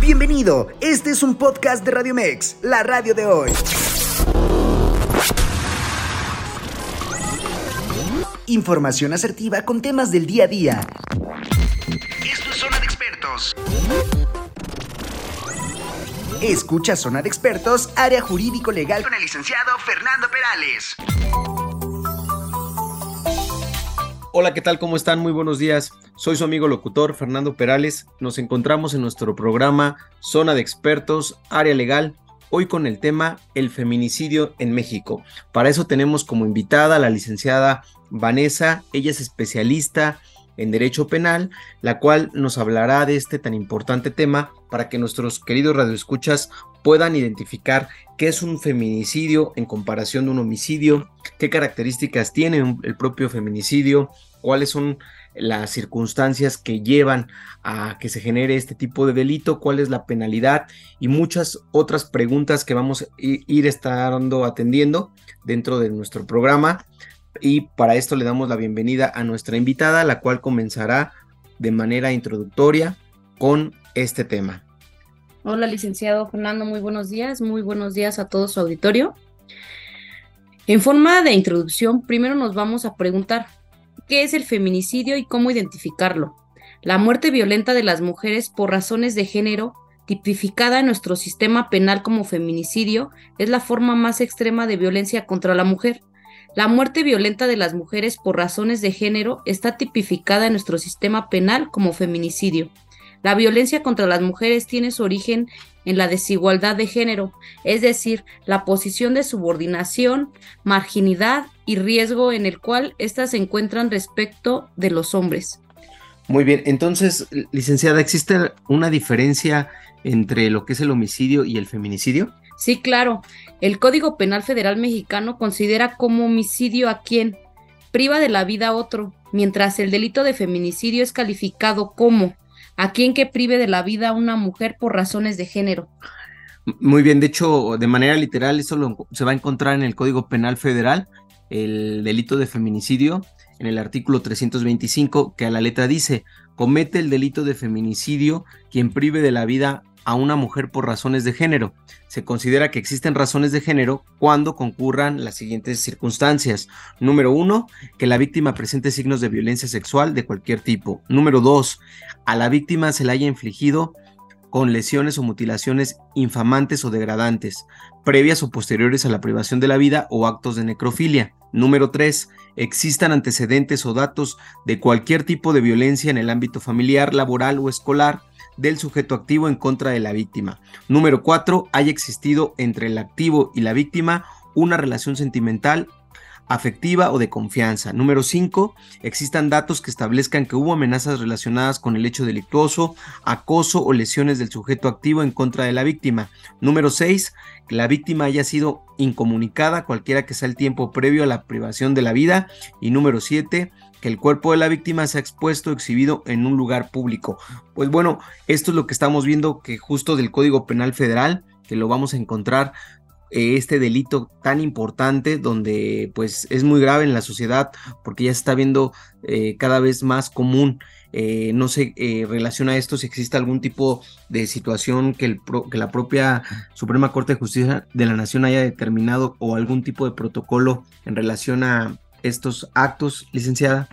Bienvenido, este es un podcast de Radio Mex, la radio de hoy. Información asertiva con temas del día a día. Esto es Zona de Expertos. Escucha Zona de Expertos, área jurídico legal con el licenciado Fernando Perales. Hola, ¿qué tal? ¿Cómo están? Muy buenos días. Soy su amigo locutor Fernando Perales. Nos encontramos en nuestro programa Zona de Expertos, Área Legal, hoy con el tema El feminicidio en México. Para eso tenemos como invitada a la licenciada Vanessa. Ella es especialista en Derecho Penal, la cual nos hablará de este tan importante tema para que nuestros queridos radioescuchas puedan identificar qué es un feminicidio en comparación de un homicidio, qué características tiene el propio feminicidio, cuáles son las circunstancias que llevan a que se genere este tipo de delito, cuál es la penalidad y muchas otras preguntas que vamos a ir estando atendiendo dentro de nuestro programa. Y para esto le damos la bienvenida a nuestra invitada, la cual comenzará de manera introductoria con este tema. Hola, licenciado Fernando, muy buenos días, muy buenos días a todo su auditorio. En forma de introducción, primero nos vamos a preguntar, ¿qué es el feminicidio y cómo identificarlo? La muerte violenta de las mujeres por razones de género, tipificada en nuestro sistema penal como feminicidio, es la forma más extrema de violencia contra la mujer. La muerte violenta de las mujeres por razones de género está tipificada en nuestro sistema penal como feminicidio. La violencia contra las mujeres tiene su origen en la desigualdad de género, es decir, la posición de subordinación, marginidad y riesgo en el cual éstas se encuentran respecto de los hombres. Muy bien, entonces, licenciada, ¿existe una diferencia entre lo que es el homicidio y el feminicidio? Sí, claro. El Código Penal Federal Mexicano considera como homicidio a quien priva de la vida a otro, mientras el delito de feminicidio es calificado como a quien que prive de la vida a una mujer por razones de género. Muy bien, de hecho, de manera literal, eso se va a encontrar en el Código Penal Federal, el delito de feminicidio, en el artículo 325, que a la letra dice, comete el delito de feminicidio quien prive de la vida a una mujer por razones de género. Se considera que existen razones de género cuando concurran las siguientes circunstancias. Número uno, que la víctima presente signos de violencia sexual de cualquier tipo. Número dos, a la víctima se le haya infligido con lesiones o mutilaciones infamantes o degradantes, previas o posteriores a la privación de la vida o actos de necrofilia. Número 3. Existan antecedentes o datos de cualquier tipo de violencia en el ámbito familiar, laboral o escolar del sujeto activo en contra de la víctima. Número 4. Haya existido entre el activo y la víctima una relación sentimental afectiva o de confianza. Número 5. Existan datos que establezcan que hubo amenazas relacionadas con el hecho delictuoso, acoso o lesiones del sujeto activo en contra de la víctima. Número 6. Que la víctima haya sido incomunicada cualquiera que sea el tiempo previo a la privación de la vida. Y número 7 que el cuerpo de la víctima sea expuesto exhibido en un lugar público. Pues bueno, esto es lo que estamos viendo que justo del Código Penal Federal, que lo vamos a encontrar eh, este delito tan importante donde pues es muy grave en la sociedad porque ya se está viendo eh, cada vez más común. Eh, no se relaciona a esto si existe algún tipo de situación que la propia Suprema Corte de Justicia de la Nación haya determinado o algún tipo de protocolo en relación a estos actos, licenciada?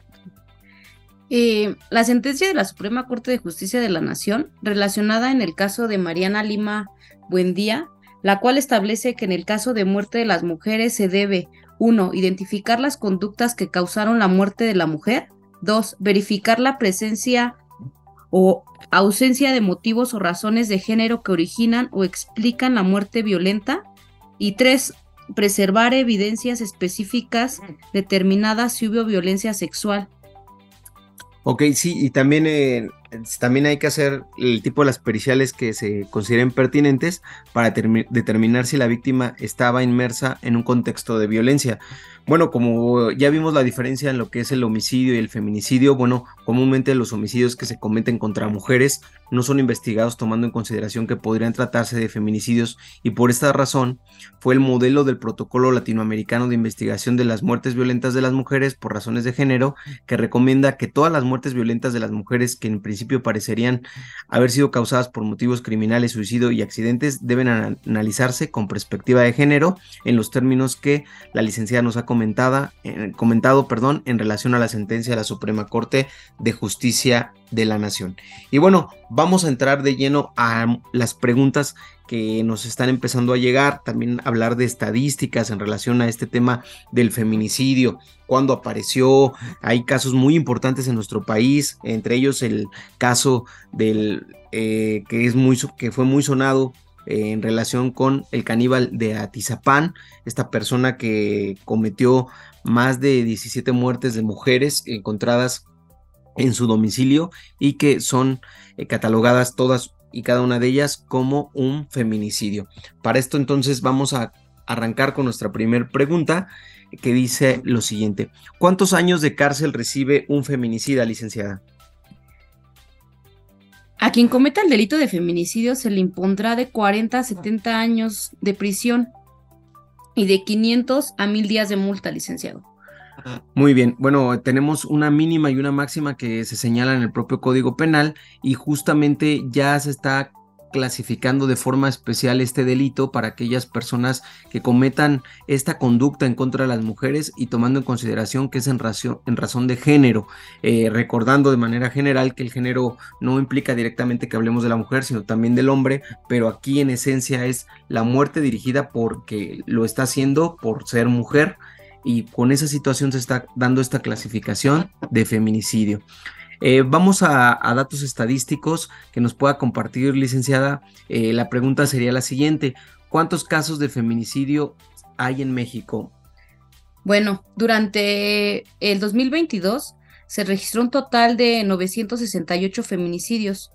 Eh, la sentencia de la Suprema Corte de Justicia de la Nación, relacionada en el caso de Mariana Lima Buendía, la cual establece que en el caso de muerte de las mujeres se debe 1. Identificar las conductas que causaron la muerte de la mujer. 2. Verificar la presencia o ausencia de motivos o razones de género que originan o explican la muerte violenta. Y 3 preservar evidencias específicas determinadas si hubo violencia sexual. Ok, sí, y también eh, también hay que hacer el tipo de las periciales que se consideren pertinentes para determinar si la víctima estaba inmersa en un contexto de violencia. Bueno, como ya vimos la diferencia en lo que es el homicidio y el feminicidio, bueno, comúnmente los homicidios que se cometen contra mujeres no son investigados tomando en consideración que podrían tratarse de feminicidios y por esta razón fue el modelo del protocolo latinoamericano de investigación de las muertes violentas de las mujeres por razones de género que recomienda que todas las muertes violentas de las mujeres que en principio parecerían haber sido causadas por motivos criminales, suicidio y accidentes deben analizarse con perspectiva de género en los términos que la licenciada nos ha comentada, comentado perdón, en relación a la sentencia de la Suprema Corte de Justicia de la Nación. Y bueno, vamos a entrar de lleno a las preguntas que nos están empezando a llegar, también hablar de estadísticas en relación a este tema del feminicidio, cuándo apareció, hay casos muy importantes en nuestro país, entre ellos el caso del eh, que es muy que fue muy sonado en relación con el caníbal de Atizapán, esta persona que cometió más de 17 muertes de mujeres encontradas en su domicilio y que son eh, catalogadas todas y cada una de ellas como un feminicidio. Para esto entonces vamos a arrancar con nuestra primera pregunta que dice lo siguiente. ¿Cuántos años de cárcel recibe un feminicida, licenciada? A quien cometa el delito de feminicidio se le impondrá de 40 a 70 años de prisión y de 500 a 1000 días de multa, licenciado. Muy bien, bueno, tenemos una mínima y una máxima que se señala en el propio Código Penal y justamente ya se está clasificando de forma especial este delito para aquellas personas que cometan esta conducta en contra de las mujeres y tomando en consideración que es en, razón de género, eh, recordando de manera general que el género no implica directamente que hablemos de la mujer, sino también del hombre, pero aquí en esencia es la muerte dirigida porque lo está haciendo por ser mujer y con esa situación se está dando esta clasificación de feminicidio. Eh, vamos a, datos estadísticos que nos pueda compartir, licenciada. Eh, la pregunta sería la siguiente. ¿Cuántos casos de feminicidio hay en México? Bueno, durante el 2022 se registró un total de 968 feminicidios,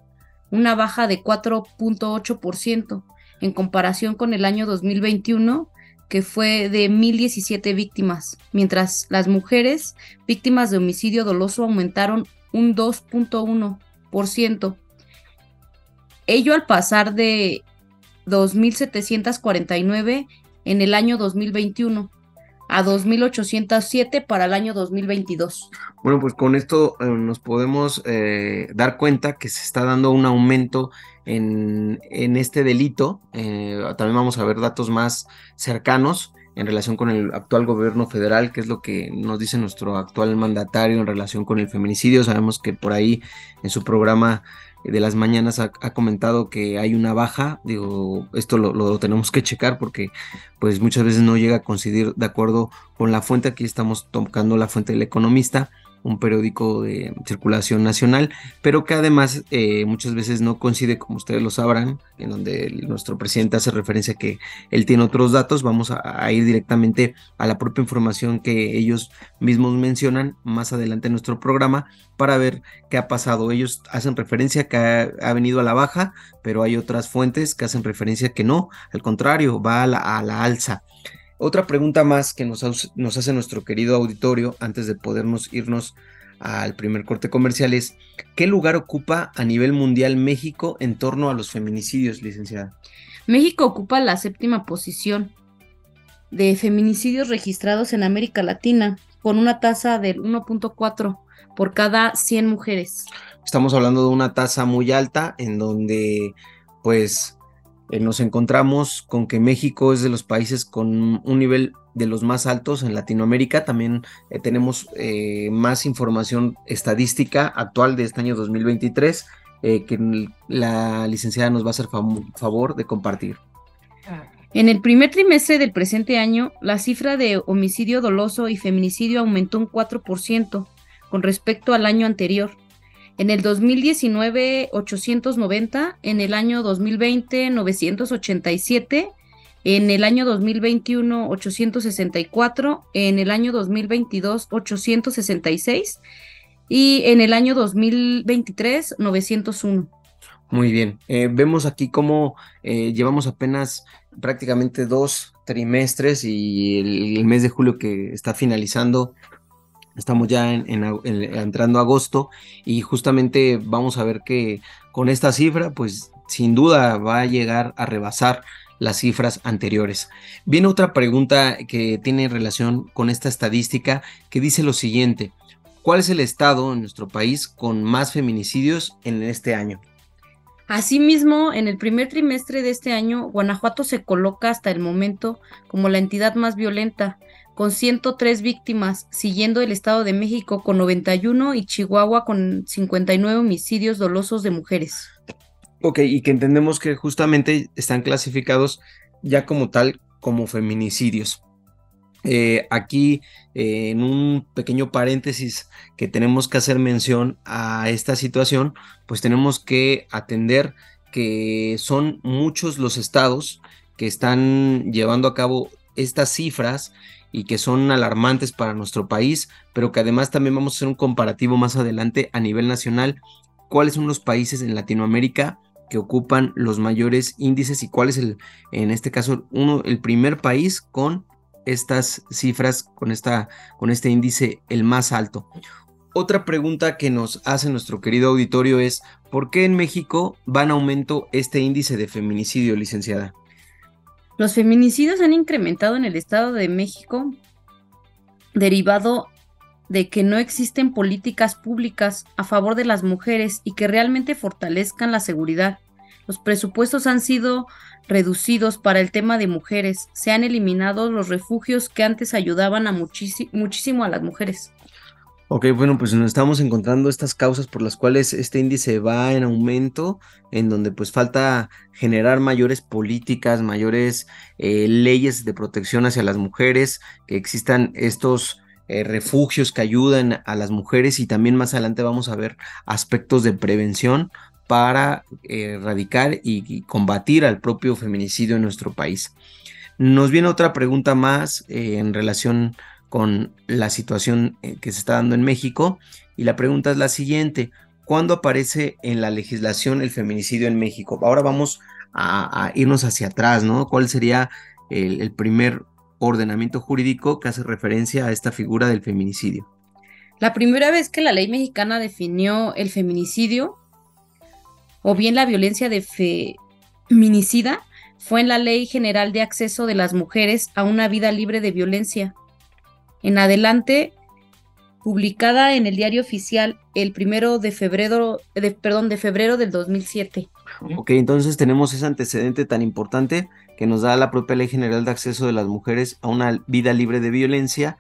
una baja de 4.8% en comparación con el año 2021 que fue de 1.017 víctimas, mientras las mujeres víctimas de homicidio doloso aumentaron un 2.1%. Ello al pasar de 2.749 en el año 2021 a 2.807 para el año 2022. Bueno, pues con esto eh, nos podemos eh, dar cuenta que se está dando un aumento en, en este delito. Eh, también vamos a ver datos más cercanos en relación con el actual gobierno federal, que es lo que nos dice nuestro actual mandatario en relación con el feminicidio. Sabemos que por ahí en su programa de las mañanas ha, comentado que hay una baja, digo, esto lo, lo, tenemos que checar porque pues muchas veces no llega a coincidir de acuerdo con la fuente, aquí estamos tocando la fuente del economista, un periódico de circulación nacional, pero que además eh, muchas veces no coincide, como ustedes lo sabrán, en donde nuestro presidente hace referencia a que él tiene otros datos, vamos a, ir directamente a la propia información que ellos mismos mencionan más adelante en nuestro programa para ver qué ha pasado. Ellos hacen referencia que ha, venido a la baja, pero hay otras fuentes que hacen referencia que no, al contrario, va a la alza. Otra pregunta más que nos, hace nuestro querido auditorio antes de podernos irnos al primer corte comercial es, ¿qué lugar ocupa a nivel mundial México en torno a los feminicidios, licenciada? México ocupa la séptima posición de feminicidios registrados en América Latina, con una tasa del 1.4 por cada 100 mujeres. Estamos hablando de una tasa muy alta en donde pues eh, nos encontramos con que México es de los países con un nivel de los más altos en Latinoamérica. También eh, tenemos eh, más información estadística actual de este año 2023 que la licenciada nos va a hacer favor de compartir. En el primer trimestre del presente año, la cifra de homicidio doloso y feminicidio aumentó un 4% con respecto al año anterior en el 2019, 890. En el año 2020, 987. En el año 2021, 864. En el año 2022, 866. y en el año 2023 901. Muy bien, eh, vemos aquí cómo eh, llevamos apenas prácticamente dos trimestres y el, mes de julio que está finalizando, estamos ya en, entrando agosto y justamente vamos a ver que con esta cifra, pues sin duda va a llegar a rebasar las cifras anteriores. Viene otra pregunta que tiene relación con esta estadística que dice lo siguiente, ¿cuál es el estado en nuestro país con más feminicidios en este año? Asimismo, en el primer trimestre de este año, Guanajuato se coloca hasta el momento como la entidad más violenta, con 103 víctimas, siguiendo el Estado de México con 91 y Chihuahua con 59 homicidios dolosos de mujeres. Ok, y que entendemos que justamente están clasificados ya como tal como feminicidios. Eh, aquí, eh, en un pequeño paréntesis que tenemos que hacer mención a esta situación, pues tenemos que atender que son muchos los estados que están llevando a cabo estas cifras y que son alarmantes para nuestro país, pero que además también vamos a hacer un comparativo más adelante a nivel nacional, cuáles son los países en Latinoamérica que ocupan los mayores índices y cuál es el, en este caso, uno, el primer país con estas cifras, con, esta, con este índice el más alto. Otra pregunta que nos hace nuestro querido auditorio es, ¿por qué en México va en aumento este índice de feminicidio, licenciada? Los feminicidios han incrementado en el Estado de México derivado de que no existen políticas públicas a favor de las mujeres y que realmente fortalezcan la seguridad. Los presupuestos han sido reducidos para el tema de mujeres. Se han eliminado los refugios que antes ayudaban a muchísimo a las mujeres. Ok, bueno, pues nos estamos encontrando estas causas por las cuales este índice va en aumento, en donde pues falta generar mayores políticas, mayores eh, leyes de protección hacia las mujeres, que existan estos eh, refugios que ayuden a las mujeres y también más adelante vamos a ver aspectos de prevención para eh, erradicar y, combatir al propio feminicidio en nuestro país. Nos viene otra pregunta más en relación con la situación eh, que se está dando en México y la pregunta es la siguiente, ¿cuándo aparece en la legislación el feminicidio en México? Ahora vamos a, irnos hacia atrás, ¿no? ¿Cuál sería el primer ordenamiento jurídico que hace referencia a esta figura del feminicidio? La primera vez que la ley mexicana definió el feminicidio o bien la violencia de feminicida fue en la Ley General de Acceso de las Mujeres a una vida libre de violencia. En adelante, publicada en el diario oficial el primero de febrero, de, perdón, de febrero del 2007. Ok, entonces tenemos ese antecedente tan importante que nos da la propia Ley General de Acceso de las Mujeres a una vida libre de violencia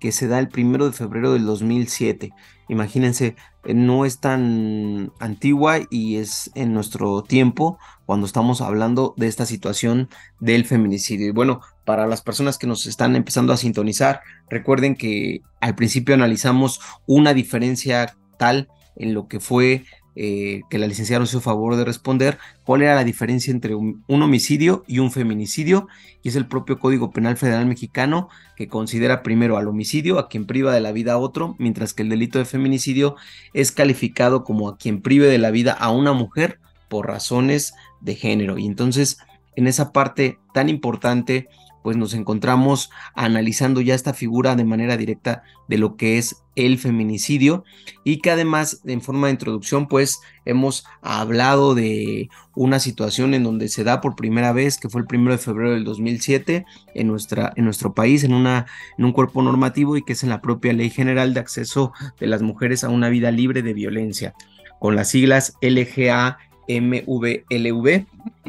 que se da el primero de febrero del 2007. Imagínense, eh, no es tan antigua y es en nuestro tiempo cuando estamos hablando de esta situación del feminicidio. Y bueno, para las personas que nos están empezando a sintonizar, recuerden que al principio analizamos una diferencia tal en lo que fue eh, que la licenciada nos hizo favor de responder cuál era la diferencia entre un, homicidio y un feminicidio, y es el propio Código Penal Federal Mexicano que considera primero al homicidio, a quien priva de la vida a otro, mientras que el delito de feminicidio es calificado como a quien prive de la vida a una mujer por razones de género. Y entonces, en esa parte tan importante, pues nos encontramos analizando ya esta figura de manera directa de lo que es el feminicidio y que además en forma de introducción pues hemos hablado de una situación en donde se da por primera vez que fue el primero de febrero del 2007 en, nuestra, en nuestro país en, una, en un cuerpo normativo y que es en la propia Ley General de Acceso de las Mujeres a una vida libre de violencia con las siglas LGAMVLV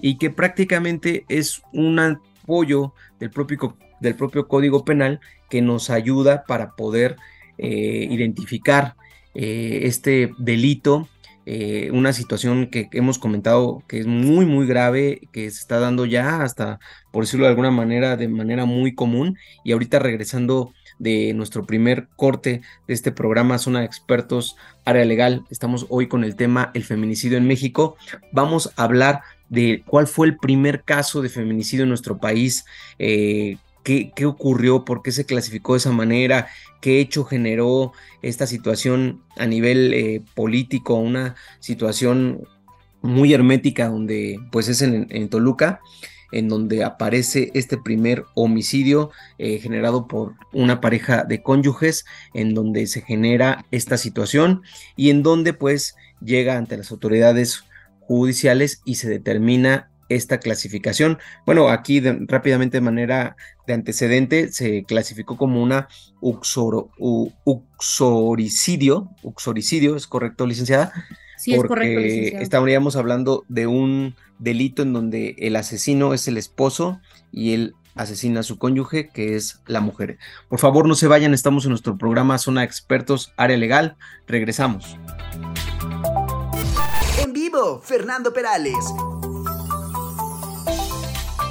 y que prácticamente es una apoyo del propio, del propio Código Penal que nos ayuda para poder eh, identificar eh, este delito, eh, una situación que hemos comentado que es muy, muy grave, que se está dando ya hasta, por decirlo de alguna manera, de manera muy común. Y ahorita regresando de nuestro primer corte de este programa Zona de Expertos Área Legal, estamos hoy con el tema el feminicidio en México. Vamos a hablar de cuál fue el primer caso de feminicidio en nuestro país, eh, qué, qué ocurrió, por qué se clasificó de esa manera, qué hecho generó esta situación a nivel eh, político, una situación muy hermética donde pues es en, Toluca en donde aparece este primer homicidio eh, generado por una pareja de cónyuges, en donde se genera esta situación y en donde pues llega ante las autoridades judiciales y se determina esta clasificación. Bueno, aquí rápidamente de manera de antecedente se clasificó como una uxoricidio, uxoricidio, ¿es correcto, licenciada? Sí, es correcto, licenciada. Estaríamos hablando de un delito en donde el asesino es el esposo y él asesina a su cónyuge, que es la mujer. Por favor, no se vayan, estamos en nuestro programa Zona Expertos, Área Legal. Regresamos. Fernando Perales.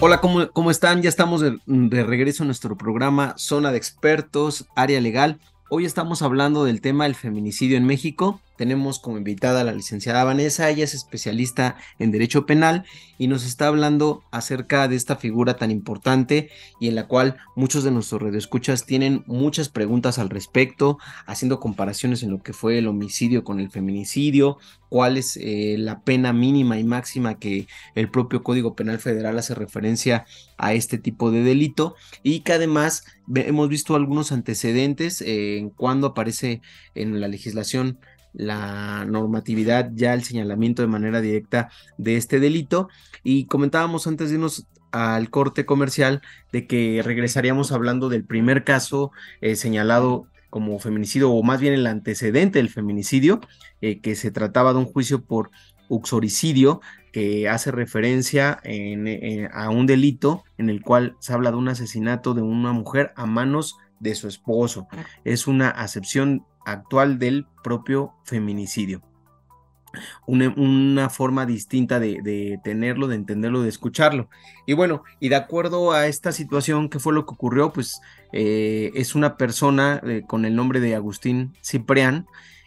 Hola, ¿cómo, ¿cómo, están? Ya estamos de, de, regreso a nuestro programa Zona de Expertos, Área Legal. Hoy estamos hablando del tema del feminicidio en México tenemos como invitada a la licenciada Vanessa, ella es especialista en Derecho Penal y nos está hablando acerca de esta figura tan importante y en la cual muchos de nuestros radioescuchas tienen muchas preguntas al respecto, haciendo comparaciones en lo que fue el homicidio con el feminicidio, cuál es eh, la pena mínima y máxima que el propio Código Penal Federal hace referencia a este tipo de delito y que además hemos visto algunos antecedentes eh, en cuando aparece en la legislación la normatividad, ya el señalamiento de manera directa de este delito. Y comentábamos antes de irnos al corte comercial de que regresaríamos hablando del primer caso eh, señalado como feminicidio, o más bien el antecedente del feminicidio, eh, que se trataba de un juicio por uxoricidio, que hace referencia eh, a un delito en el cual se habla de un asesinato de una mujer a manos de su esposo. Es una acepción actual del propio feminicidio. Una, forma distinta de, tenerlo, de entenderlo, de escucharlo. Y bueno, y de acuerdo a esta situación, ¿qué fue lo que ocurrió? Pues eh, es una persona eh, con el nombre de Agustín Ciprián.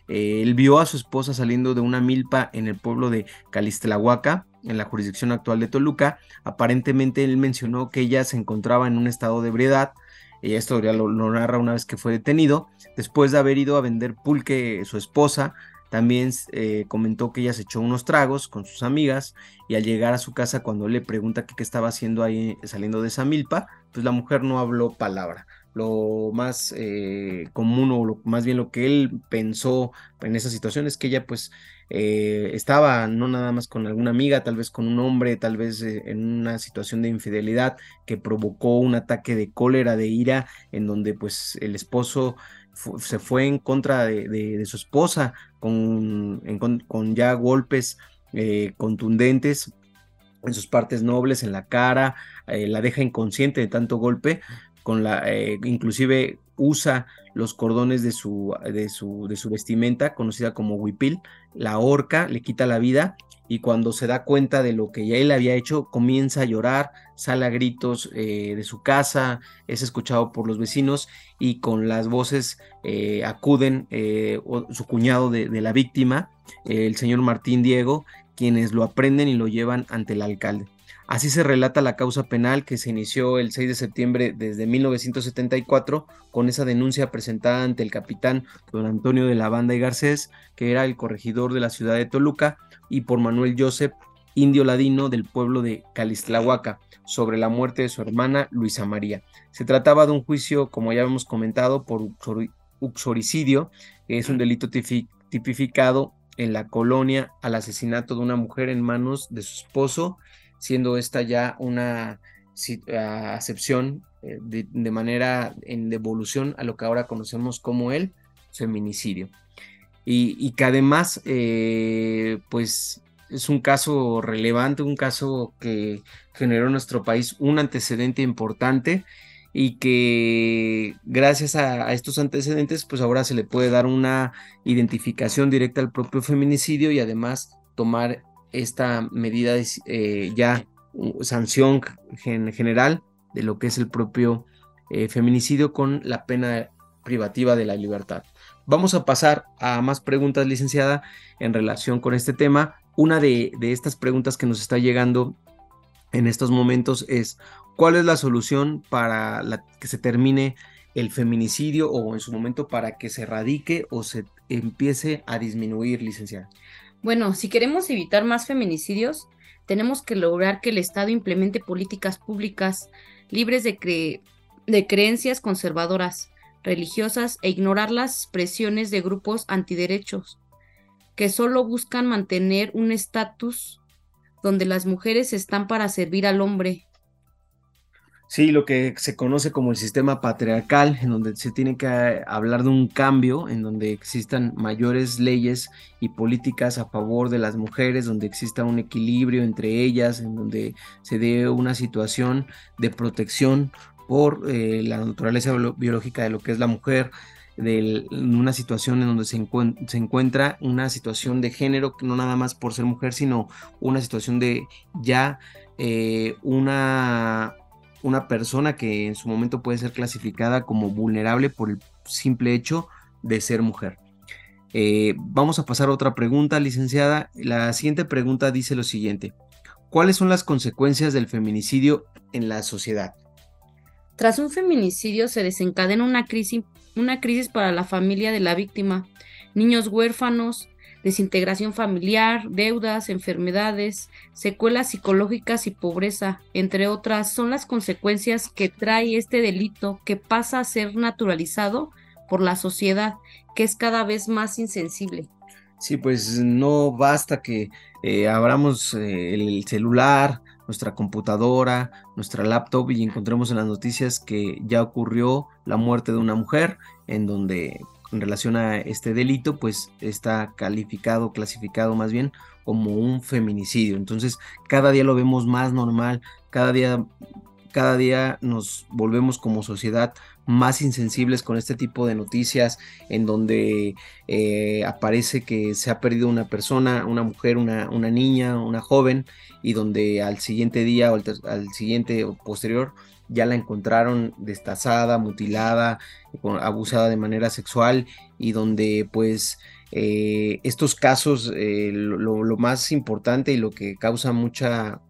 Eh, él vio a su esposa saliendo de una milpa en el pueblo de Calistlahuaca, en la jurisdicción actual de Toluca. Aparentemente él mencionó que ella se encontraba en un estado de ebriedad y esto ya lo, narra una vez que fue detenido, después de haber ido a vender pulque su esposa, también eh, comentó que ella se echó unos tragos con sus amigas y al llegar a su casa cuando le pregunta qué estaba haciendo ahí saliendo de esa milpa, pues la mujer no habló palabra lo más eh, común o lo, más bien lo que él pensó en esa situación es que ella pues eh, estaba no nada más con alguna amiga, tal vez con un hombre, tal vez eh, en una situación de infidelidad que provocó un ataque de cólera, de ira, en donde pues el esposo se fue en contra de, su esposa con, con ya golpes contundentes en sus partes nobles, en la cara, la deja inconsciente de tanto golpe, con la, eh, inclusive usa los cordones de su, de su, de su vestimenta, conocida como huipil, la horca, le quita la vida y cuando se da cuenta de lo que ya él había hecho, comienza a llorar, sale a gritos eh, de su casa, es escuchado por los vecinos y con las voces eh, acuden su cuñado de, de la víctima, el señor Martín Diego, quienes lo aprenden y lo llevan ante el alcalde. Así se relata la causa penal que se inició el 6 de septiembre desde 1974 con esa denuncia presentada ante el capitán don Antonio de la Banda y Garcés, que era el corregidor de la ciudad de Toluca, y por Manuel Joseph, indio ladino del pueblo de Calistlahuaca, sobre la muerte de su hermana Luisa María. Se trataba de un juicio, como ya hemos comentado, por uxoricidio, que es un delito tipificado en la colonia al asesinato de una mujer en manos de su esposo siendo esta ya una ah, acepción eh, de, manera en devolución a lo que ahora conocemos como el feminicidio. Y, que además, eh, pues es un caso relevante, un caso que generó en nuestro país un antecedente importante y que gracias a, estos antecedentes, pues ahora se le puede dar una identificación directa al propio feminicidio y además tomar esta medida de eh, ya sanción general de lo que es el propio eh, feminicidio con la pena privativa de la libertad. Vamos a pasar a más preguntas, licenciada, en relación con este tema. Una de, estas preguntas que nos está llegando en estos momentos es ¿Cuál es la solución para que se termine el feminicidio o en su momento para que se erradique o se empiece a disminuir, licenciada? Bueno, si queremos evitar más feminicidios, tenemos que lograr que el Estado implemente políticas públicas libres de, creencias conservadoras, religiosas e ignorar las presiones de grupos antiderechos que solo buscan mantener un estatus donde las mujeres están para servir al hombre Sí, lo que se conoce como el sistema patriarcal, en donde se tiene que eh, hablar de un cambio, en donde existan mayores leyes y políticas a favor de las mujeres, donde exista un equilibrio entre ellas, en donde se dé una situación de protección por eh, la naturaleza biológica de lo que es la mujer, de una situación en donde se, se, encuentra una situación de género, no nada más por ser mujer, sino una situación de ya eh, una una persona que en su momento puede ser clasificada como vulnerable por el simple hecho de ser mujer. Eh, vamos a pasar a otra pregunta, licenciada. La siguiente pregunta dice lo siguiente. ¿Cuáles son las consecuencias del feminicidio en la sociedad? Tras un feminicidio se desencadena una crisis, una crisis para la familia de la víctima. Niños huérfanos, desintegración familiar, deudas, enfermedades, secuelas psicológicas y pobreza, entre otras, son las consecuencias que trae este delito que pasa a ser naturalizado por la sociedad, que es cada vez más insensible. Sí, pues no basta que eh, abramos eh, el celular, nuestra computadora, nuestra laptop y encontremos en las noticias que ya ocurrió la muerte de una mujer en donde en relación a este delito, pues está calificado, clasificado más bien como un feminicidio. Entonces, cada día lo vemos más normal, cada día, cada día nos volvemos como sociedad más insensibles con este tipo de noticias en donde eh, aparece que se ha perdido una persona, una mujer, una, niña, una joven, y donde al siguiente día o al, al siguiente o posterior ya la encontraron destazada, mutilada, abusada de manera sexual y donde pues eh, estos casos, eh, lo, más importante y lo que causa mucha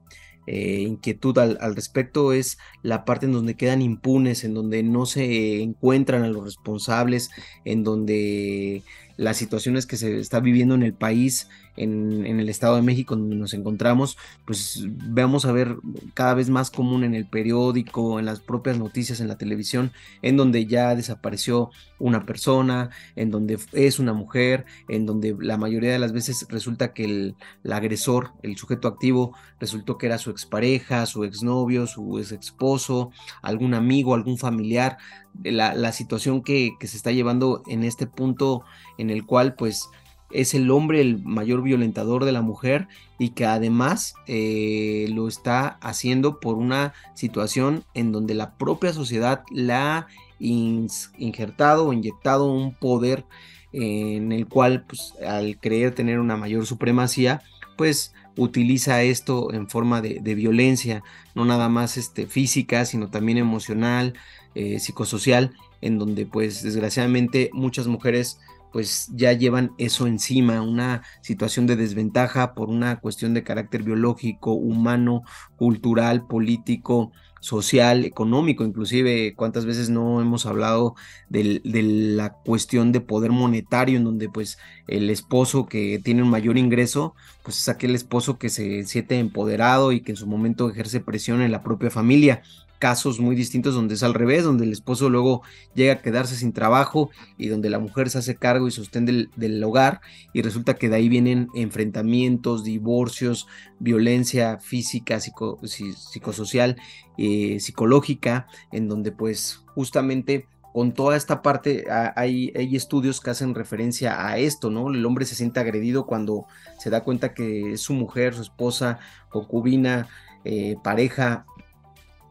eh, inquietud al, al, respecto es la parte en donde quedan impunes, en donde no se encuentran a los responsables, en donde las situaciones que se está viviendo en el país, en, el Estado de México, donde nos encontramos, pues vamos a ver cada vez más común en el periódico, en las propias noticias, en la televisión, en donde ya desapareció una persona, en donde es una mujer, en donde la mayoría de las veces resulta que el, agresor, el sujeto activo, resultó que era su expareja, su exnovio, su ex esposo, algún amigo, algún familiar, la, situación que, se está llevando en este punto en el cual pues es el hombre el mayor violentador de la mujer y que además eh, lo está haciendo por una situación en donde la propia sociedad la ha injertado o inyectado un poder en el cual pues, al creer tener una mayor supremacía pues utiliza esto en forma de, violencia, no nada más este, física, sino también emocional, eh, psicosocial, en donde pues desgraciadamente muchas mujeres pues ya llevan eso encima, una situación de desventaja por una cuestión de carácter biológico, humano, cultural, político, social, económico, inclusive cuántas veces no hemos hablado de, la cuestión de poder monetario, en donde pues el esposo que tiene un mayor ingreso, pues es aquel esposo que se siente empoderado y que en su momento ejerce presión en la propia familia casos muy distintos donde es al revés, donde el esposo luego llega a quedarse sin trabajo y donde la mujer se hace cargo y sostén del, hogar y resulta que de ahí vienen enfrentamientos, divorcios, violencia física, psicosocial, eh, psicológica, en donde pues justamente con toda esta parte hay, hay, estudios que hacen referencia a esto, ¿no? El hombre se siente agredido cuando se da cuenta que es su mujer, su esposa, concubina, eh, pareja,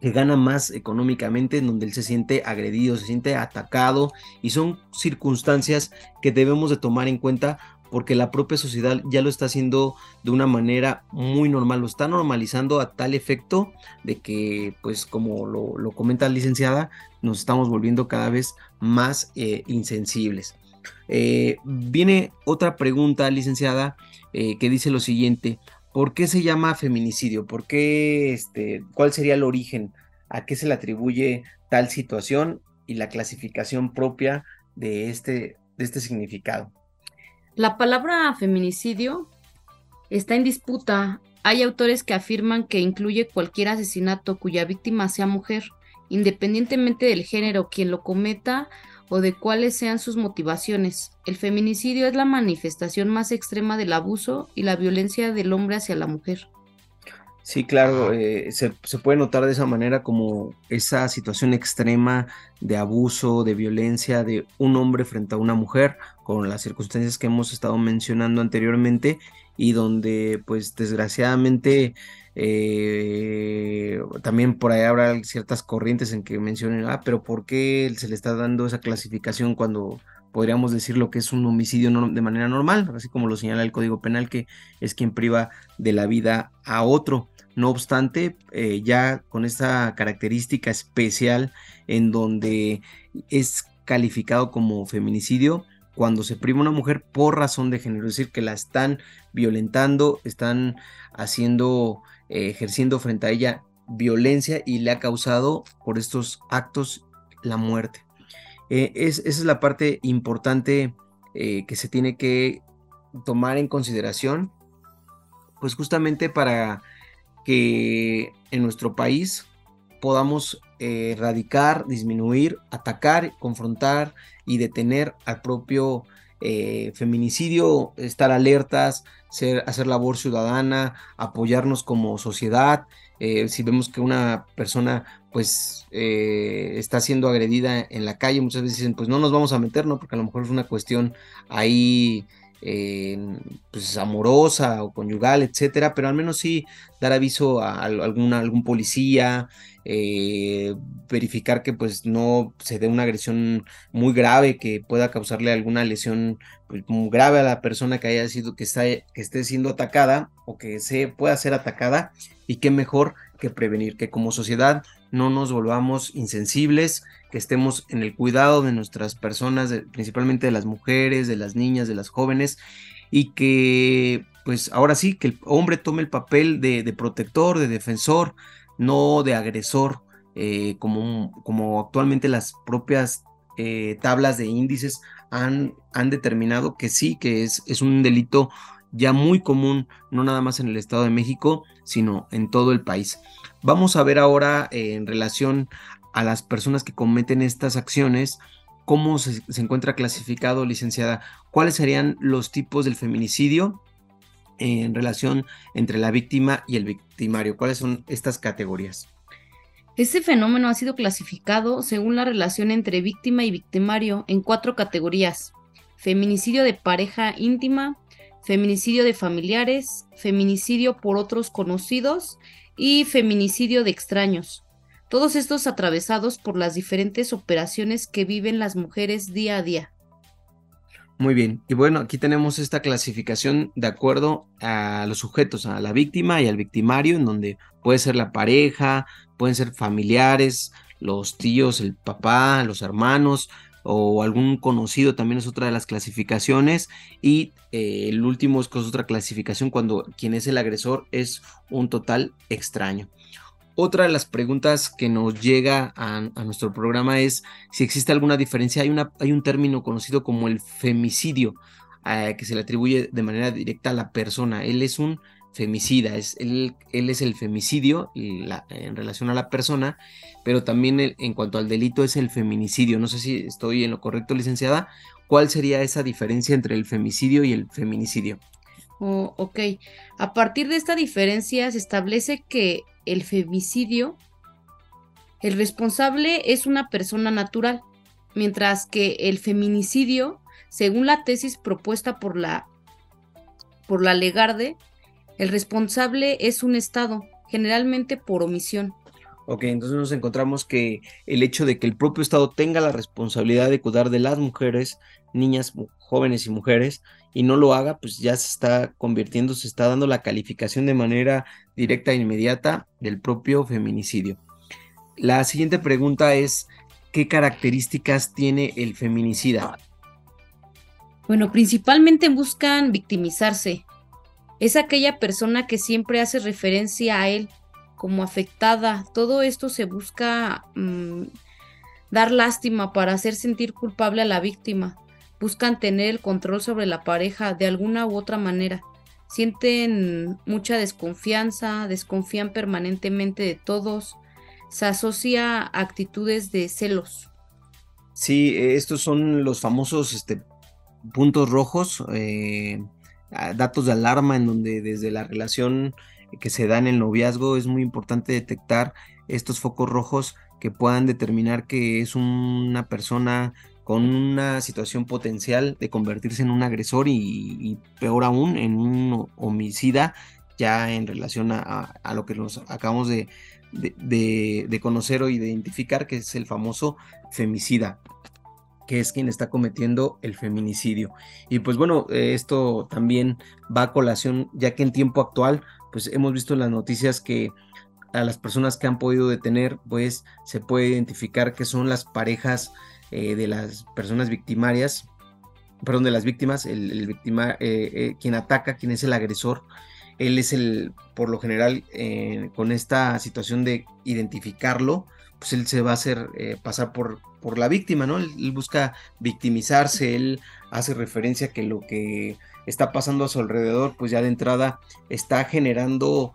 que gana más económicamente, en donde él se siente agredido, se siente atacado y son circunstancias que debemos de tomar en cuenta porque la propia sociedad ya lo está haciendo de una manera muy normal, lo está normalizando a tal efecto de que, pues como lo, comenta la licenciada, nos estamos volviendo cada vez más eh, insensibles. Eh, viene otra pregunta, licenciada, eh, que dice lo siguiente, ¿Por qué se llama feminicidio? ¿Por qué, este, cuál sería el origen a qué se le atribuye tal situación y la clasificación propia de este, de este significado. La palabra feminicidio está en disputa. Hay autores que afirman que incluye cualquier asesinato cuya víctima sea mujer, independientemente del género quien lo cometa o de cuáles sean sus motivaciones. El feminicidio es la manifestación más extrema del abuso y la violencia del hombre hacia la mujer. Sí, claro, eh, se, puede notar de esa manera como esa situación extrema de abuso, de violencia de un hombre frente a una mujer, con las circunstancias que hemos estado mencionando anteriormente y donde pues desgraciadamente eh, también por ahí habrá ciertas corrientes en que mencionen, ah, pero ¿por qué se le está dando esa clasificación cuando podríamos decir lo que es un homicidio de manera normal, así como lo señala el Código Penal, que es quien priva de la vida a otro. No obstante, eh, ya con esta característica especial en donde es calificado como feminicidio cuando se priva una mujer por razón de género, es decir, que la están violentando, están haciendo, eh, ejerciendo frente a ella violencia y le ha causado por estos actos la muerte. Eh, esa es la parte importante que se tiene que tomar en consideración, pues justamente para que en nuestro país podamos eh, erradicar, disminuir, atacar, confrontar y detener al propio feminicidio, estar alertas, hacer labor ciudadana, apoyarnos como sociedad. si vemos que una persona pues eh, está siendo agredida en la calle, muchas veces dicen, pues no nos vamos a meter, ¿no? Porque a lo mejor es una cuestión ahí, pues amorosa o conyugal, etcétera, pero al menos sí dar aviso a, alguna, algún policía, eh, verificar que pues no se dé una agresión muy grave que pueda causarle alguna lesión pues, muy grave a la persona que haya sido, que, está, que esté siendo atacada o que se pueda ser atacada y qué mejor que prevenir, que como sociedad no nos volvamos insensibles, que estemos en el cuidado de nuestras personas, principalmente de las mujeres, de las niñas, de las jóvenes, y que pues ahora sí, que el hombre tome el papel de, protector, de defensor, no de agresor, eh, como, como actualmente las propias eh, tablas de índices han, han, determinado que sí, que es, es un delito ya muy común, no nada más en el Estado de México, sino en todo el país. Vamos a ver ahora eh, en relación a las personas que cometen estas acciones, cómo se, encuentra clasificado, licenciada, cuáles serían los tipos del feminicidio en relación entre la víctima y el victimario, cuáles son estas categorías. Este fenómeno ha sido clasificado según la relación entre víctima y victimario en cuatro categorías. Feminicidio de pareja íntima, feminicidio de familiares, feminicidio por otros conocidos y feminicidio de extraños. Todos estos atravesados por las diferentes operaciones que viven las mujeres día a día. Muy bien, y bueno, aquí tenemos esta clasificación de acuerdo a los sujetos, a la víctima y al victimario, en donde puede ser la pareja, pueden ser familiares, los tíos, el papá, los hermanos, o algún conocido también es otra de las clasificaciones y eh, el último es otra clasificación cuando quien es el agresor es un total extraño. Otra de las preguntas que nos llega a, nuestro programa es si existe alguna diferencia. Hay, una, hay un término conocido como el femicidio eh, que se le atribuye de manera directa a la persona. Él es un femicida, es, él, él es el femicidio en relación a la persona, pero también en cuanto al delito es el feminicidio. No sé si estoy en lo correcto, licenciada. ¿Cuál sería esa diferencia entre el femicidio y el feminicidio? Oh, ok, a partir de esta diferencia se establece que el femicidio, el responsable es una persona natural, mientras que el feminicidio, según la tesis propuesta por la, por la Legarde, el responsable es un Estado, generalmente por omisión. Ok, entonces nos encontramos que el hecho de que el propio Estado tenga la responsabilidad de cuidar de las mujeres, niñas, jóvenes y mujeres, y no lo haga, pues ya se está convirtiendo, se está dando la calificación de manera directa e inmediata del propio feminicidio. La siguiente pregunta es, ¿qué características tiene el feminicida? Bueno, principalmente buscan victimizarse, es aquella persona que siempre hace referencia a él como afectada. Todo esto se busca mm, dar lástima para hacer sentir culpable a la víctima. Buscan tener el control sobre la pareja de alguna u otra manera. Sienten mucha desconfianza, desconfían permanentemente de todos. Se asocia a actitudes de celos. Sí, estos son los famosos este, puntos rojos, eh, datos de alarma en donde desde la relación que se da en el noviazgo es muy importante detectar estos focos rojos que puedan determinar que es una persona con una situación potencial de convertirse en un agresor y, peor aún en un homicida ya en relación a, lo que nos acabamos de, de, conocer o identificar que es el famoso femicida que es quien está cometiendo el feminicidio. Y pues bueno, esto también va a colación, ya que en tiempo actual, pues hemos visto en las noticias que a las personas que han podido detener, pues se puede identificar que son las parejas eh, de las personas victimarias, perdón, de las víctimas, el, eh, eh, quien ataca, quien es el agresor, él es el, por lo general, con esta situación de identificarlo, pues él se va a hacer pasar por, por la víctima, ¿no? Él, busca victimizarse, él hace referencia que lo que está pasando a su alrededor, pues ya de entrada está generando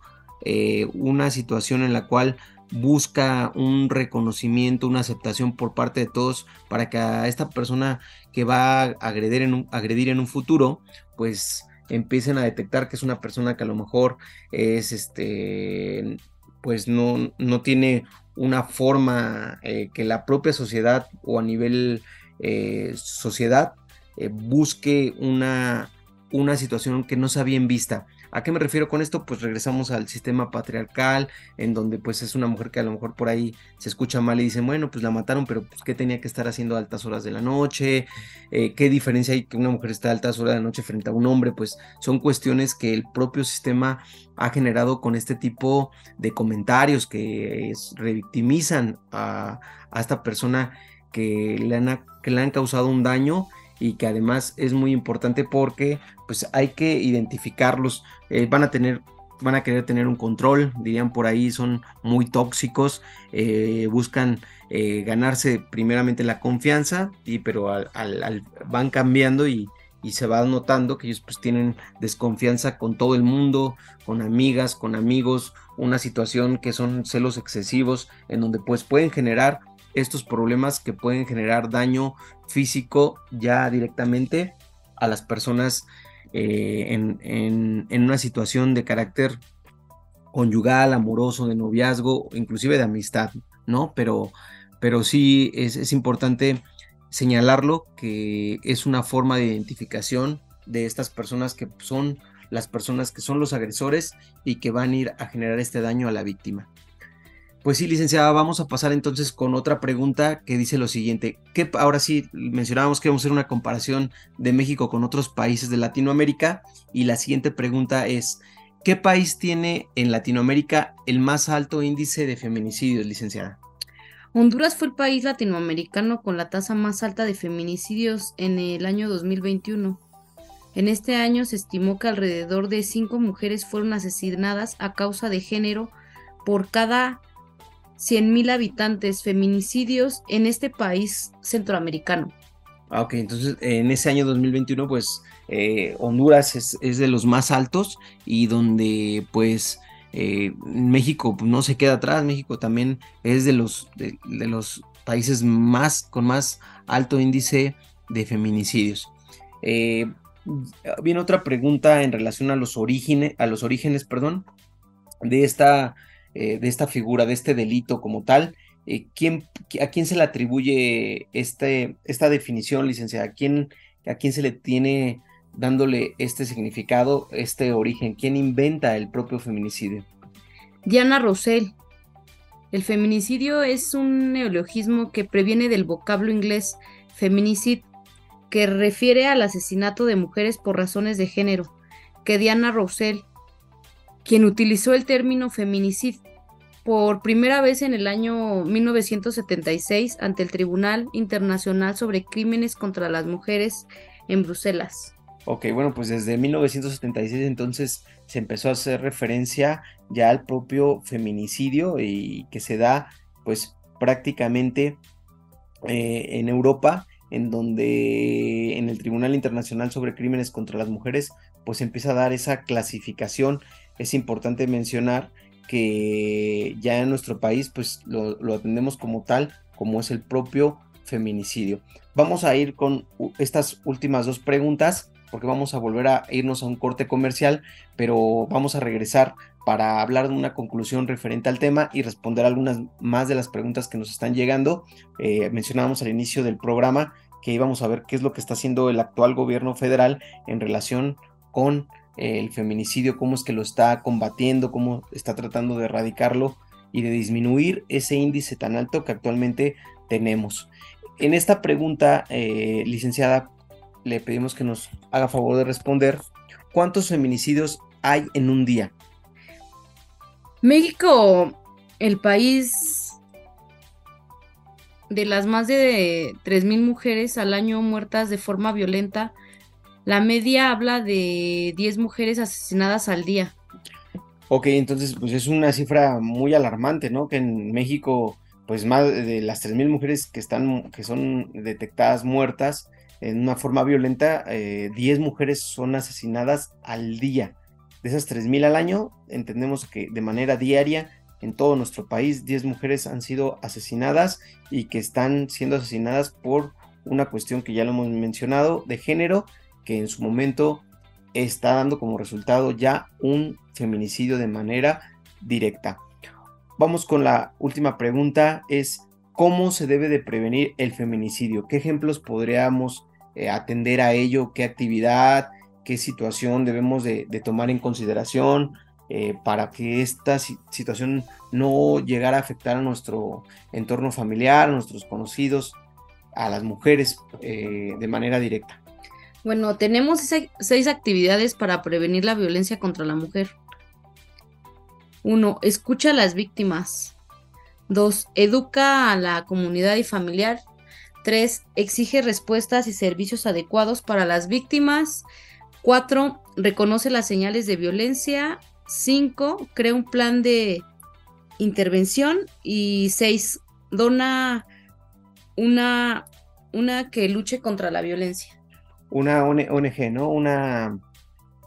una situación en la cual busca un reconocimiento, una aceptación por parte de todos para que a esta persona que va a agredir en un, agredir en un futuro, pues empiecen a detectar que es una persona que a lo mejor es este pues no, no tiene una forma eh, que la propia sociedad o a nivel eh, sociedad eh, busque una, una situación que no sea bien vista. ¿A qué me refiero con esto? Pues regresamos al sistema patriarcal, en donde pues es una mujer que a lo mejor por ahí se escucha mal y dicen, bueno, pues la mataron, pero pues qué tenía que estar haciendo a altas horas de la noche, eh, qué diferencia hay que una mujer esté a altas horas de la noche frente a un hombre, pues son cuestiones que el propio sistema ha generado con este tipo de comentarios que revictimizan a, a esta persona que le, han, que le han causado un daño y que además es muy importante porque pues hay que identificarlos, eh, van a tener van a querer tener un control, dirían por ahí, son muy tóxicos, eh, buscan eh, ganarse primeramente la confianza, y, pero al, van cambiando y, y, se va notando que ellos pues tienen desconfianza con todo el mundo, con amigas, con amigos, una situación que son celos excesivos, en donde pues pueden generar estos problemas que pueden generar daño físico ya directamente a las personas eh, en, una situación de carácter conyugal, amoroso, de noviazgo, inclusive de amistad, ¿no? Pero, pero sí es, es importante señalarlo que es una forma de identificación de estas personas que son las personas que son los agresores y que van a ir a generar este daño a la víctima. Pues sí, licenciada, vamos a pasar entonces con otra pregunta que dice lo siguiente. ¿Qué, ahora sí, mencionábamos que vamos a hacer una comparación de México con otros países de Latinoamérica y la siguiente pregunta es, ¿qué país tiene en Latinoamérica el más alto índice de feminicidios, licenciada? Honduras fue el país latinoamericano con la tasa más alta de feminicidios en el año 2021. En este año se estimó que alrededor de cinco mujeres fueron asesinadas a causa de género por cada 100.000 habitantes, feminicidios en este país centroamericano. Ah, ok, entonces en ese año 2021, pues eh, Honduras es, de los más altos y donde pues eh, México pues, no se queda atrás, México también es de los, de, los países más con más alto índice de feminicidios. Eh, viene otra pregunta en relación a los orígenes, a los orígenes, perdón, de esta eh, de esta figura, de este delito como tal. Eh, ¿A quién se le atribuye este, esta definición, licenciada? ¿A quién, ¿A quién se le tiene dándole este significado, este origen? ¿Quién inventa el propio feminicidio? Diana Rosell. El feminicidio es un neologismo que previene del vocablo inglés feminicide, que refiere al asesinato de mujeres por razones de género, que Diana Rosell, quien utilizó el término feminicide por primera vez en el año 1976 ante el Tribunal Internacional sobre Crímenes contra las Mujeres en Bruselas. Ok, bueno, pues desde 1976 entonces se empezó a hacer referencia ya al propio feminicidio y que se da pues prácticamente eh, en Europa, en donde en el Tribunal Internacional sobre Crímenes contra las Mujeres pues empieza a dar esa clasificación. Es importante mencionar que ya en nuestro país pues lo, atendemos como tal, como es el propio feminicidio. Vamos a ir con estas últimas dos preguntas porque vamos a volver a irnos a un corte comercial, pero vamos a regresar para hablar de una conclusión referente al tema y responder algunas más de las preguntas que nos están llegando. Eh, mencionábamos al inicio del programa que íbamos a ver qué es lo que está haciendo el actual gobierno federal en relación con el feminicidio, cómo es que lo está combatiendo, cómo está tratando de erradicarlo y de disminuir ese índice tan alto que actualmente tenemos. En esta pregunta, eh, licenciada, le pedimos que nos haga favor de responder cuántos feminicidios hay en un día. México, el país de las más de 3.000 mujeres al año muertas de forma violenta, la media habla de 10 mujeres asesinadas al día. Ok, entonces pues es una cifra muy alarmante, ¿no? Que en México, pues más de las 3.000 mujeres que están, que son detectadas muertas, en una forma violenta, 10 eh, mujeres son asesinadas al día. De esas 3.000 al año, entendemos que de manera diaria en todo nuestro país 10 mujeres han sido asesinadas y que están siendo asesinadas por una cuestión que ya lo hemos mencionado de género, que en su momento está dando como resultado ya un feminicidio de manera directa. Vamos con la última pregunta, es ¿cómo se debe de prevenir el feminicidio? ¿Qué ejemplos podríamos eh, atender a ello, qué actividad, qué situación debemos de, tomar en consideración eh, para que esta situación no llegara a afectar a nuestro entorno familiar, a nuestros conocidos, a las mujeres eh, de manera directa. Bueno, tenemos seis actividades para prevenir la violencia contra la mujer. Uno, escucha a las víctimas. Dos, educa a la comunidad y familiar 3. Exige respuestas y servicios adecuados para las víctimas. 4. Reconoce las señales de violencia. 5. Crea un plan de intervención. Y 6. Dona una, una que luche contra la violencia. Una ONG, ¿no? Una,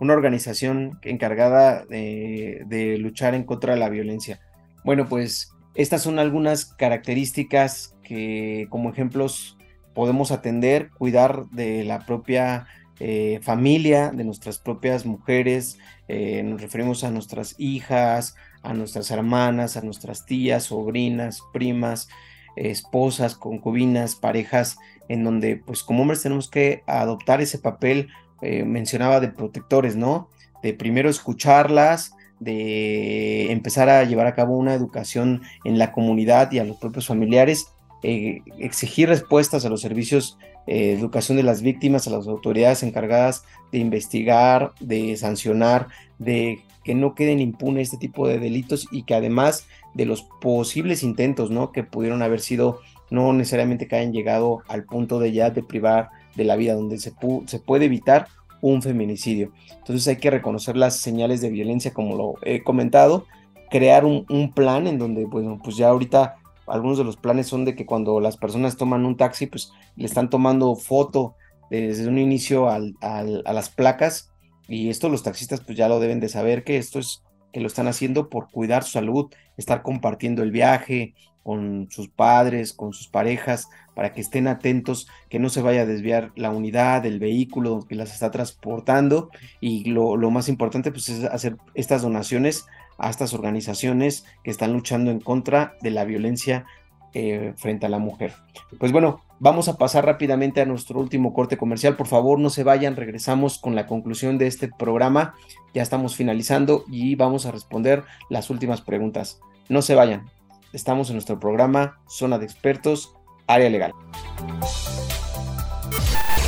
una organización encargada de, luchar en contra de la violencia. Bueno, pues estas son algunas características que como ejemplos podemos atender, cuidar de la propia eh, familia, de nuestras propias mujeres, eh, nos referimos a nuestras hijas, a nuestras hermanas, a nuestras tías, sobrinas, primas, esposas, concubinas, parejas, en donde pues como hombres tenemos que adoptar ese papel, eh, mencionaba de protectores, ¿no? De primero escucharlas, de empezar a llevar a cabo una educación en la comunidad y a los propios familiares, eh, exigir respuestas a los servicios eh, de educación de las víctimas, a las autoridades encargadas de investigar, de sancionar, de que no queden impunes este tipo de delitos y que además de los posibles intentos, ¿no? Que pudieron haber sido, no necesariamente que hayan llegado al punto de ya de privar de la vida, donde se, se puede evitar un feminicidio. Entonces hay que reconocer las señales de violencia, como lo he comentado, crear un, plan en donde, bueno, pues ya ahorita algunos de los planes son de que cuando las personas toman un taxi, pues le están tomando foto desde un inicio a las placas y esto los taxistas pues ya lo deben de saber que esto es que lo están haciendo por cuidar su salud, estar compartiendo el viaje con sus padres, con sus parejas, para que estén atentos, que no se vaya a desviar la unidad, el vehículo que las está transportando y lo, más importante pues es hacer estas donaciones a estas organizaciones que están luchando en contra de la violencia eh, frente a la mujer. Pues bueno, vamos a pasar rápidamente a nuestro último corte comercial. Por favor, no se vayan, regresamos con la conclusión de este programa. Ya estamos finalizando y vamos a responder las últimas preguntas. No se vayan, estamos en nuestro programa Zona de Expertos área legal.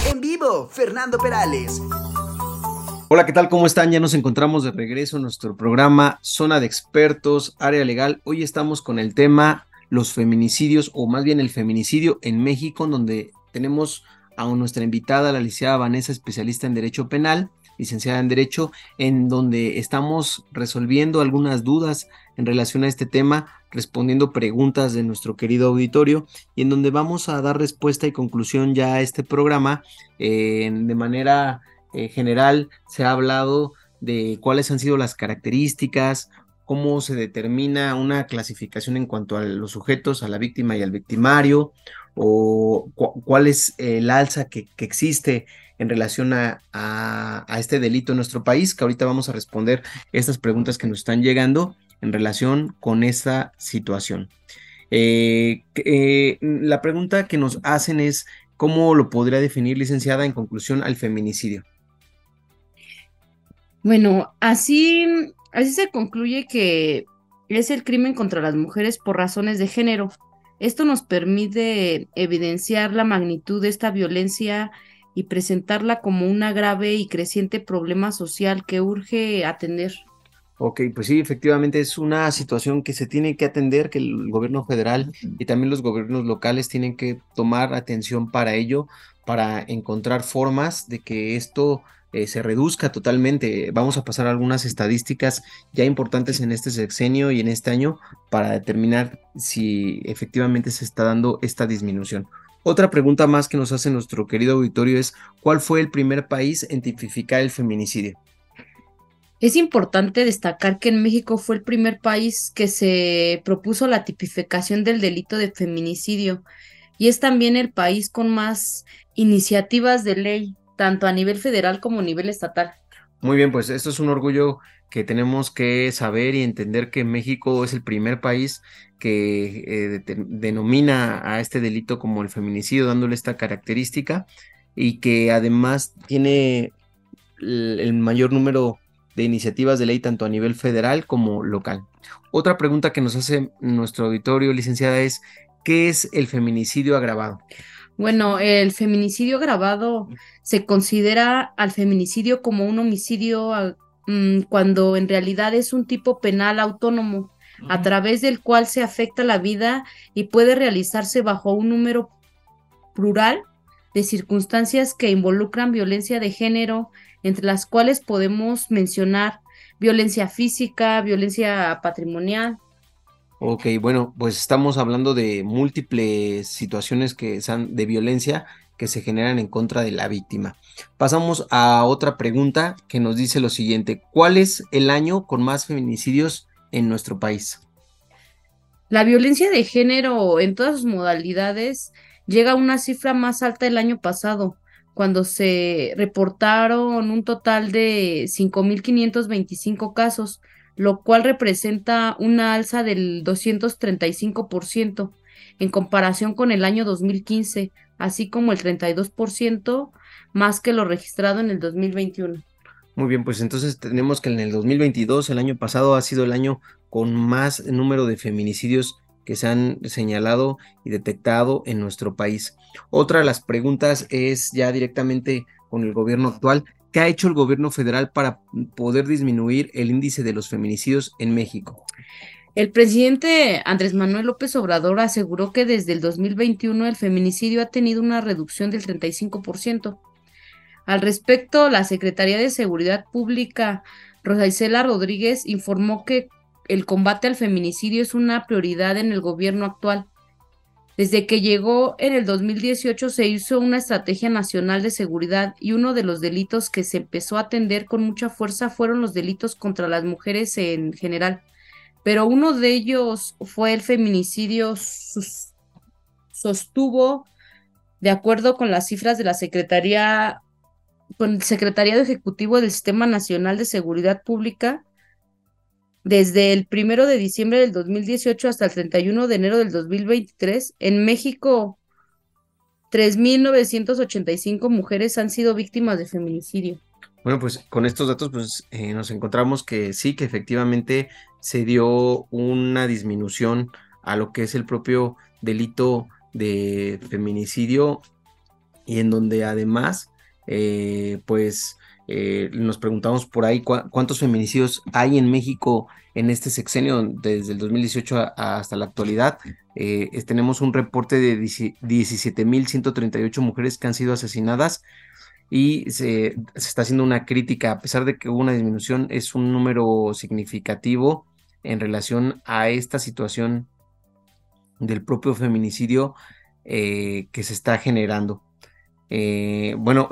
En vivo, Fernando Perales. Hola, ¿qué tal? ¿Cómo están? Ya nos encontramos de regreso en nuestro programa Zona de Expertos, Área Legal. Hoy estamos con el tema los feminicidios o más bien el feminicidio en México, donde tenemos a nuestra invitada, la licenciada Vanessa, especialista en Derecho Penal, licenciada en Derecho, en donde estamos resolviendo algunas dudas en relación a este tema, respondiendo preguntas de nuestro querido auditorio y en donde vamos a dar respuesta y conclusión ya a este programa. Eh, de manera eh, general se ha hablado de cuáles han sido las características, cómo se determina una clasificación en cuanto a los sujetos, a la víctima y al victimario, o cuál es el alza que, existe en relación a, este delito en nuestro país, que ahorita vamos a responder estas preguntas que nos están llegando en relación con esta situación. Eh, eh, la pregunta que nos hacen es, ¿cómo lo podría definir, licenciada, en conclusión al feminicidio? Bueno, así, así se concluye que es el crimen contra las mujeres por razones de género. Esto nos permite evidenciar la magnitud de esta violencia y presentarla como una grave y creciente problema social que urge atender. Ok, pues sí, efectivamente es una situación que se tiene que atender, que el gobierno federal y también los gobiernos locales tienen que tomar atención para ello, para encontrar formas de que esto eh, se reduzca totalmente. Vamos a pasar algunas estadísticas ya importantes en este sexenio y en este año para determinar si efectivamente se está dando esta disminución. Otra pregunta más que nos hace nuestro querido auditorio es, ¿cuál fue el primer país en tipificar el feminicidio? Es importante destacar que en México fue el primer país que se propuso la tipificación del delito de feminicidio y es también el país con más iniciativas de ley tanto a nivel federal como a nivel estatal. Muy bien, pues esto es un orgullo que tenemos que saber y entender que México es el primer país que eh, denomina a este delito como el feminicidio, dándole esta característica y que además tiene el mayor número de iniciativas de ley tanto a nivel federal como local. Otra pregunta que nos hace nuestro auditorio, licenciada, es ¿qué es el feminicidio agravado? Bueno, el feminicidio agravado se considera al feminicidio como un homicidio cuando en realidad es un tipo penal autónomo a través del cual se afecta la vida y puede realizarse bajo un número plural de circunstancias que involucran violencia de género, entre las cuales podemos mencionar violencia física, violencia patrimonial, Ok, bueno, pues estamos hablando de múltiples situaciones que son de violencia que se generan en contra de la víctima. Pasamos a otra pregunta que nos dice lo siguiente, ¿cuál es el año con más feminicidios en nuestro país? La violencia de género en todas sus modalidades llega a una cifra más alta el año pasado, cuando se reportaron un total de 5.525 casos, lo cual representa una alza del 235% en comparación con el año 2015, así como el 32% más que lo registrado en el 2021. Muy bien, pues entonces tenemos que en el 2022, el año pasado, ha sido el año con más número de feminicidios que se han señalado y detectado en nuestro país. Otra de las preguntas es ya directamente con el gobierno actual. ¿Qué ha hecho el gobierno federal para poder disminuir el índice de los feminicidios en México? El presidente Andrés Manuel López Obrador aseguró que desde el 2021 el feminicidio ha tenido una reducción del 35%. Al respecto, la Secretaría de Seguridad Pública, Rosa Isela Rodríguez, informó que el combate al feminicidio es una prioridad en el gobierno actual desde que llegó en el 2018 se hizo una estrategia nacional de seguridad y uno de los delitos que se empezó a atender con mucha fuerza fueron los delitos contra las mujeres en general. Pero uno de ellos fue el feminicidio, sostuvo, de acuerdo con las cifras de la Secretaría, con el Secretariado Ejecutivo del Sistema Nacional de Seguridad Pública, desde el primero de diciembre del 2018 hasta el 31 de enero del 2023, en México, 3.985 mujeres han sido víctimas de feminicidio. Bueno, pues con estos datos pues eh, nos encontramos que sí, que efectivamente se dio una disminución a lo que es el propio delito de feminicidio y en donde además eh, pues eh, nos preguntamos por ahí cuántos feminicidios hay en México en este sexenio desde el 2018 hasta la actualidad. Eh, tenemos un reporte de 17.138 mujeres que han sido asesinadas y se, está haciendo una crítica, a pesar de que hubo una disminución, es un número significativo en relación a esta situación del propio feminicidio eh, que se está generando. bueno,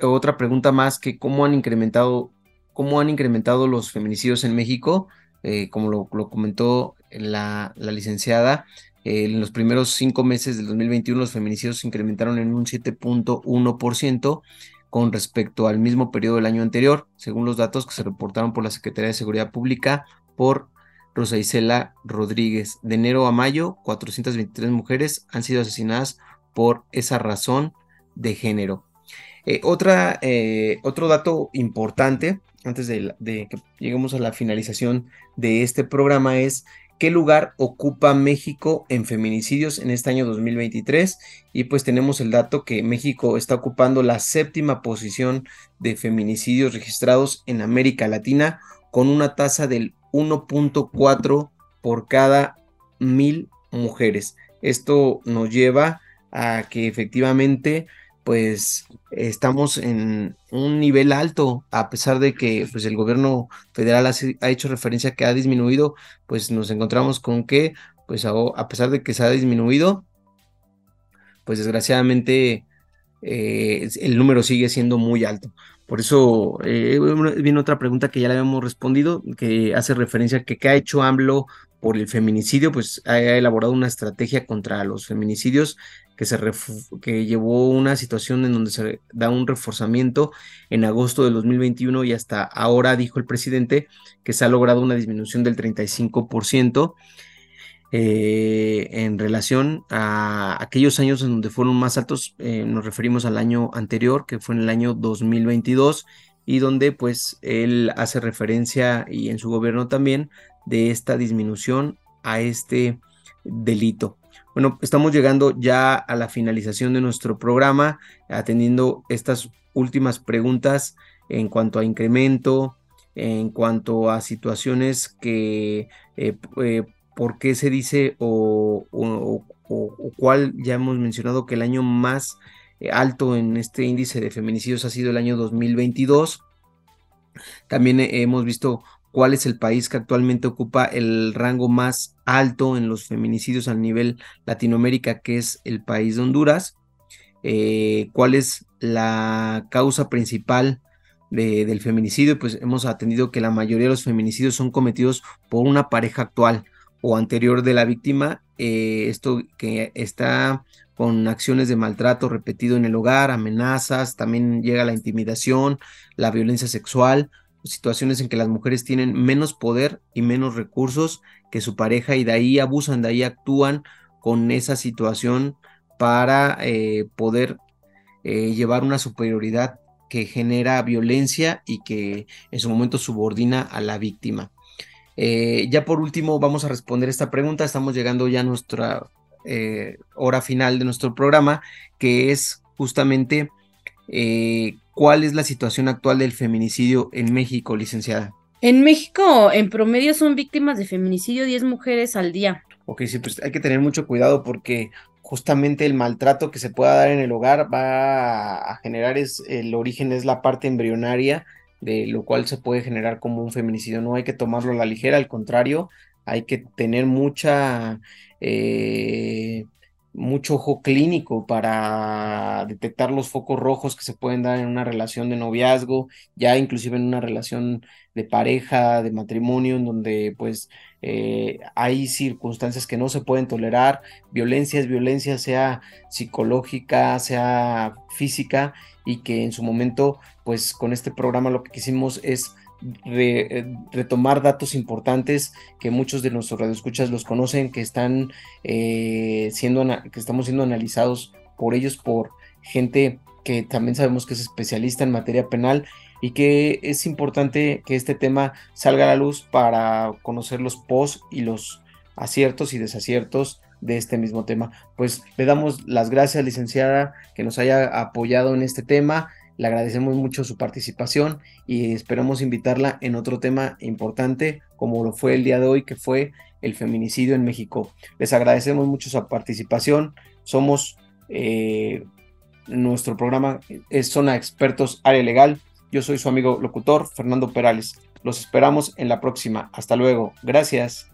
otra pregunta más que cómo han incrementado, cómo han incrementado los feminicidios en México, eh, como lo, comentó la, licenciada, en los primeros cinco meses del 2021 los feminicidios se incrementaron en un 7.1% con respecto al mismo periodo del año anterior, según los datos que se reportaron por la Secretaría de Seguridad Pública por Rosa Isela Rodríguez. De enero a mayo, 423 mujeres han sido asesinadas por esa razón de género. Eh, eh, otro dato importante, antes de, que lleguemos a la finalización de este programa, es qué lugar ocupa México en feminicidios en este año 2023. Y pues tenemos el dato que México está ocupando la séptima posición de feminicidios registrados en América Latina, con una tasa del 1.4 por cada mil mujeres. Esto nos lleva a que efectivamente pues estamos en un nivel alto, a pesar de que pues, el gobierno federal ha, hecho referencia que ha disminuido, pues nos encontramos con que, pues a, pesar de que se ha disminuido, pues desgraciadamente eh, el número sigue siendo muy alto. Por eso eh, viene otra pregunta que ya le habíamos respondido, que hace referencia a que qué ha hecho AMLO por el feminicidio, pues ha elaborado una estrategia contra los feminicidios que, se que llevó una situación en donde se da un reforzamiento en agosto del 2021 y hasta ahora dijo el presidente que se ha logrado una disminución del 35% eh, en relación a aquellos años en donde fueron más altos, eh, nos referimos al año anterior, que fue en el año 2022, y donde pues él hace referencia y en su gobierno también de esta disminución a este delito. Bueno, estamos llegando ya a la finalización de nuestro programa, atendiendo estas últimas preguntas en cuanto a incremento, en cuanto a situaciones que, eh, eh, por qué se dice o, cuál ya hemos mencionado que el año más eh, alto en este índice de feminicidios ha sido el año 2022. También hemos visto cuál es el país que actualmente ocupa el rango más alto en los feminicidios a nivel Latinoamérica, que es el país de Honduras, eh, cuál es la causa principal del feminicidio, pues hemos atendido que la mayoría de los feminicidios son cometidos por una pareja actual o anterior de la víctima, eh, esto que está con acciones de maltrato repetido en el hogar, amenazas, también llega la intimidación, la violencia sexual, situaciones en que las mujeres tienen menos poder y menos recursos que su pareja y de ahí abusan, de ahí actúan con esa situación para eh, poder eh, llevar una superioridad que genera violencia y que en su momento subordina a la víctima. Eh, ya por último vamos a responder esta pregunta, estamos llegando ya a nuestra hora final de nuestro programa, que es justamente ¿Cuál es la situación actual del feminicidio en México, licenciada? En México, en promedio, son víctimas de feminicidio 10 mujeres al día. Ok, sí, pues hay que tener mucho cuidado porque justamente el maltrato que se pueda dar en el hogar va a generar, es, el origen es la parte embrionaria, de lo cual se puede generar como un feminicidio. No hay que tomarlo a la ligera, al contrario, hay que tener mucha eh, mucho ojo clínico para detectar los focos rojos que se pueden dar en una relación de noviazgo, ya inclusive en una relación de pareja, de matrimonio, en donde pues eh, hay circunstancias que no se pueden tolerar, violencia es violencia, sea psicológica, sea física, y que en su momento pues con este programa lo que quisimos es eh, retomar datos importantes que muchos de nuestros radioescuchas los conocen, que están eh, siendo, que estamos siendo analizados por ellos, por gente que también sabemos que es especialista en materia penal y que es importante que este tema salga a la luz para conocer los pos y los aciertos y desaciertos de este mismo tema. Pues le damos las gracias, licenciada, que nos haya apoyado en este tema Le agradecemos mucho su participación y esperamos invitarla en otro tema importante como lo fue el día de hoy, que fue el feminicidio en México. Les agradecemos mucho su participación. Somos, eh, nuestro programa es Zona Expertos Área Legal. Yo soy su amigo locutor, Fernando Perales. Los esperamos en la próxima. Hasta luego. Gracias.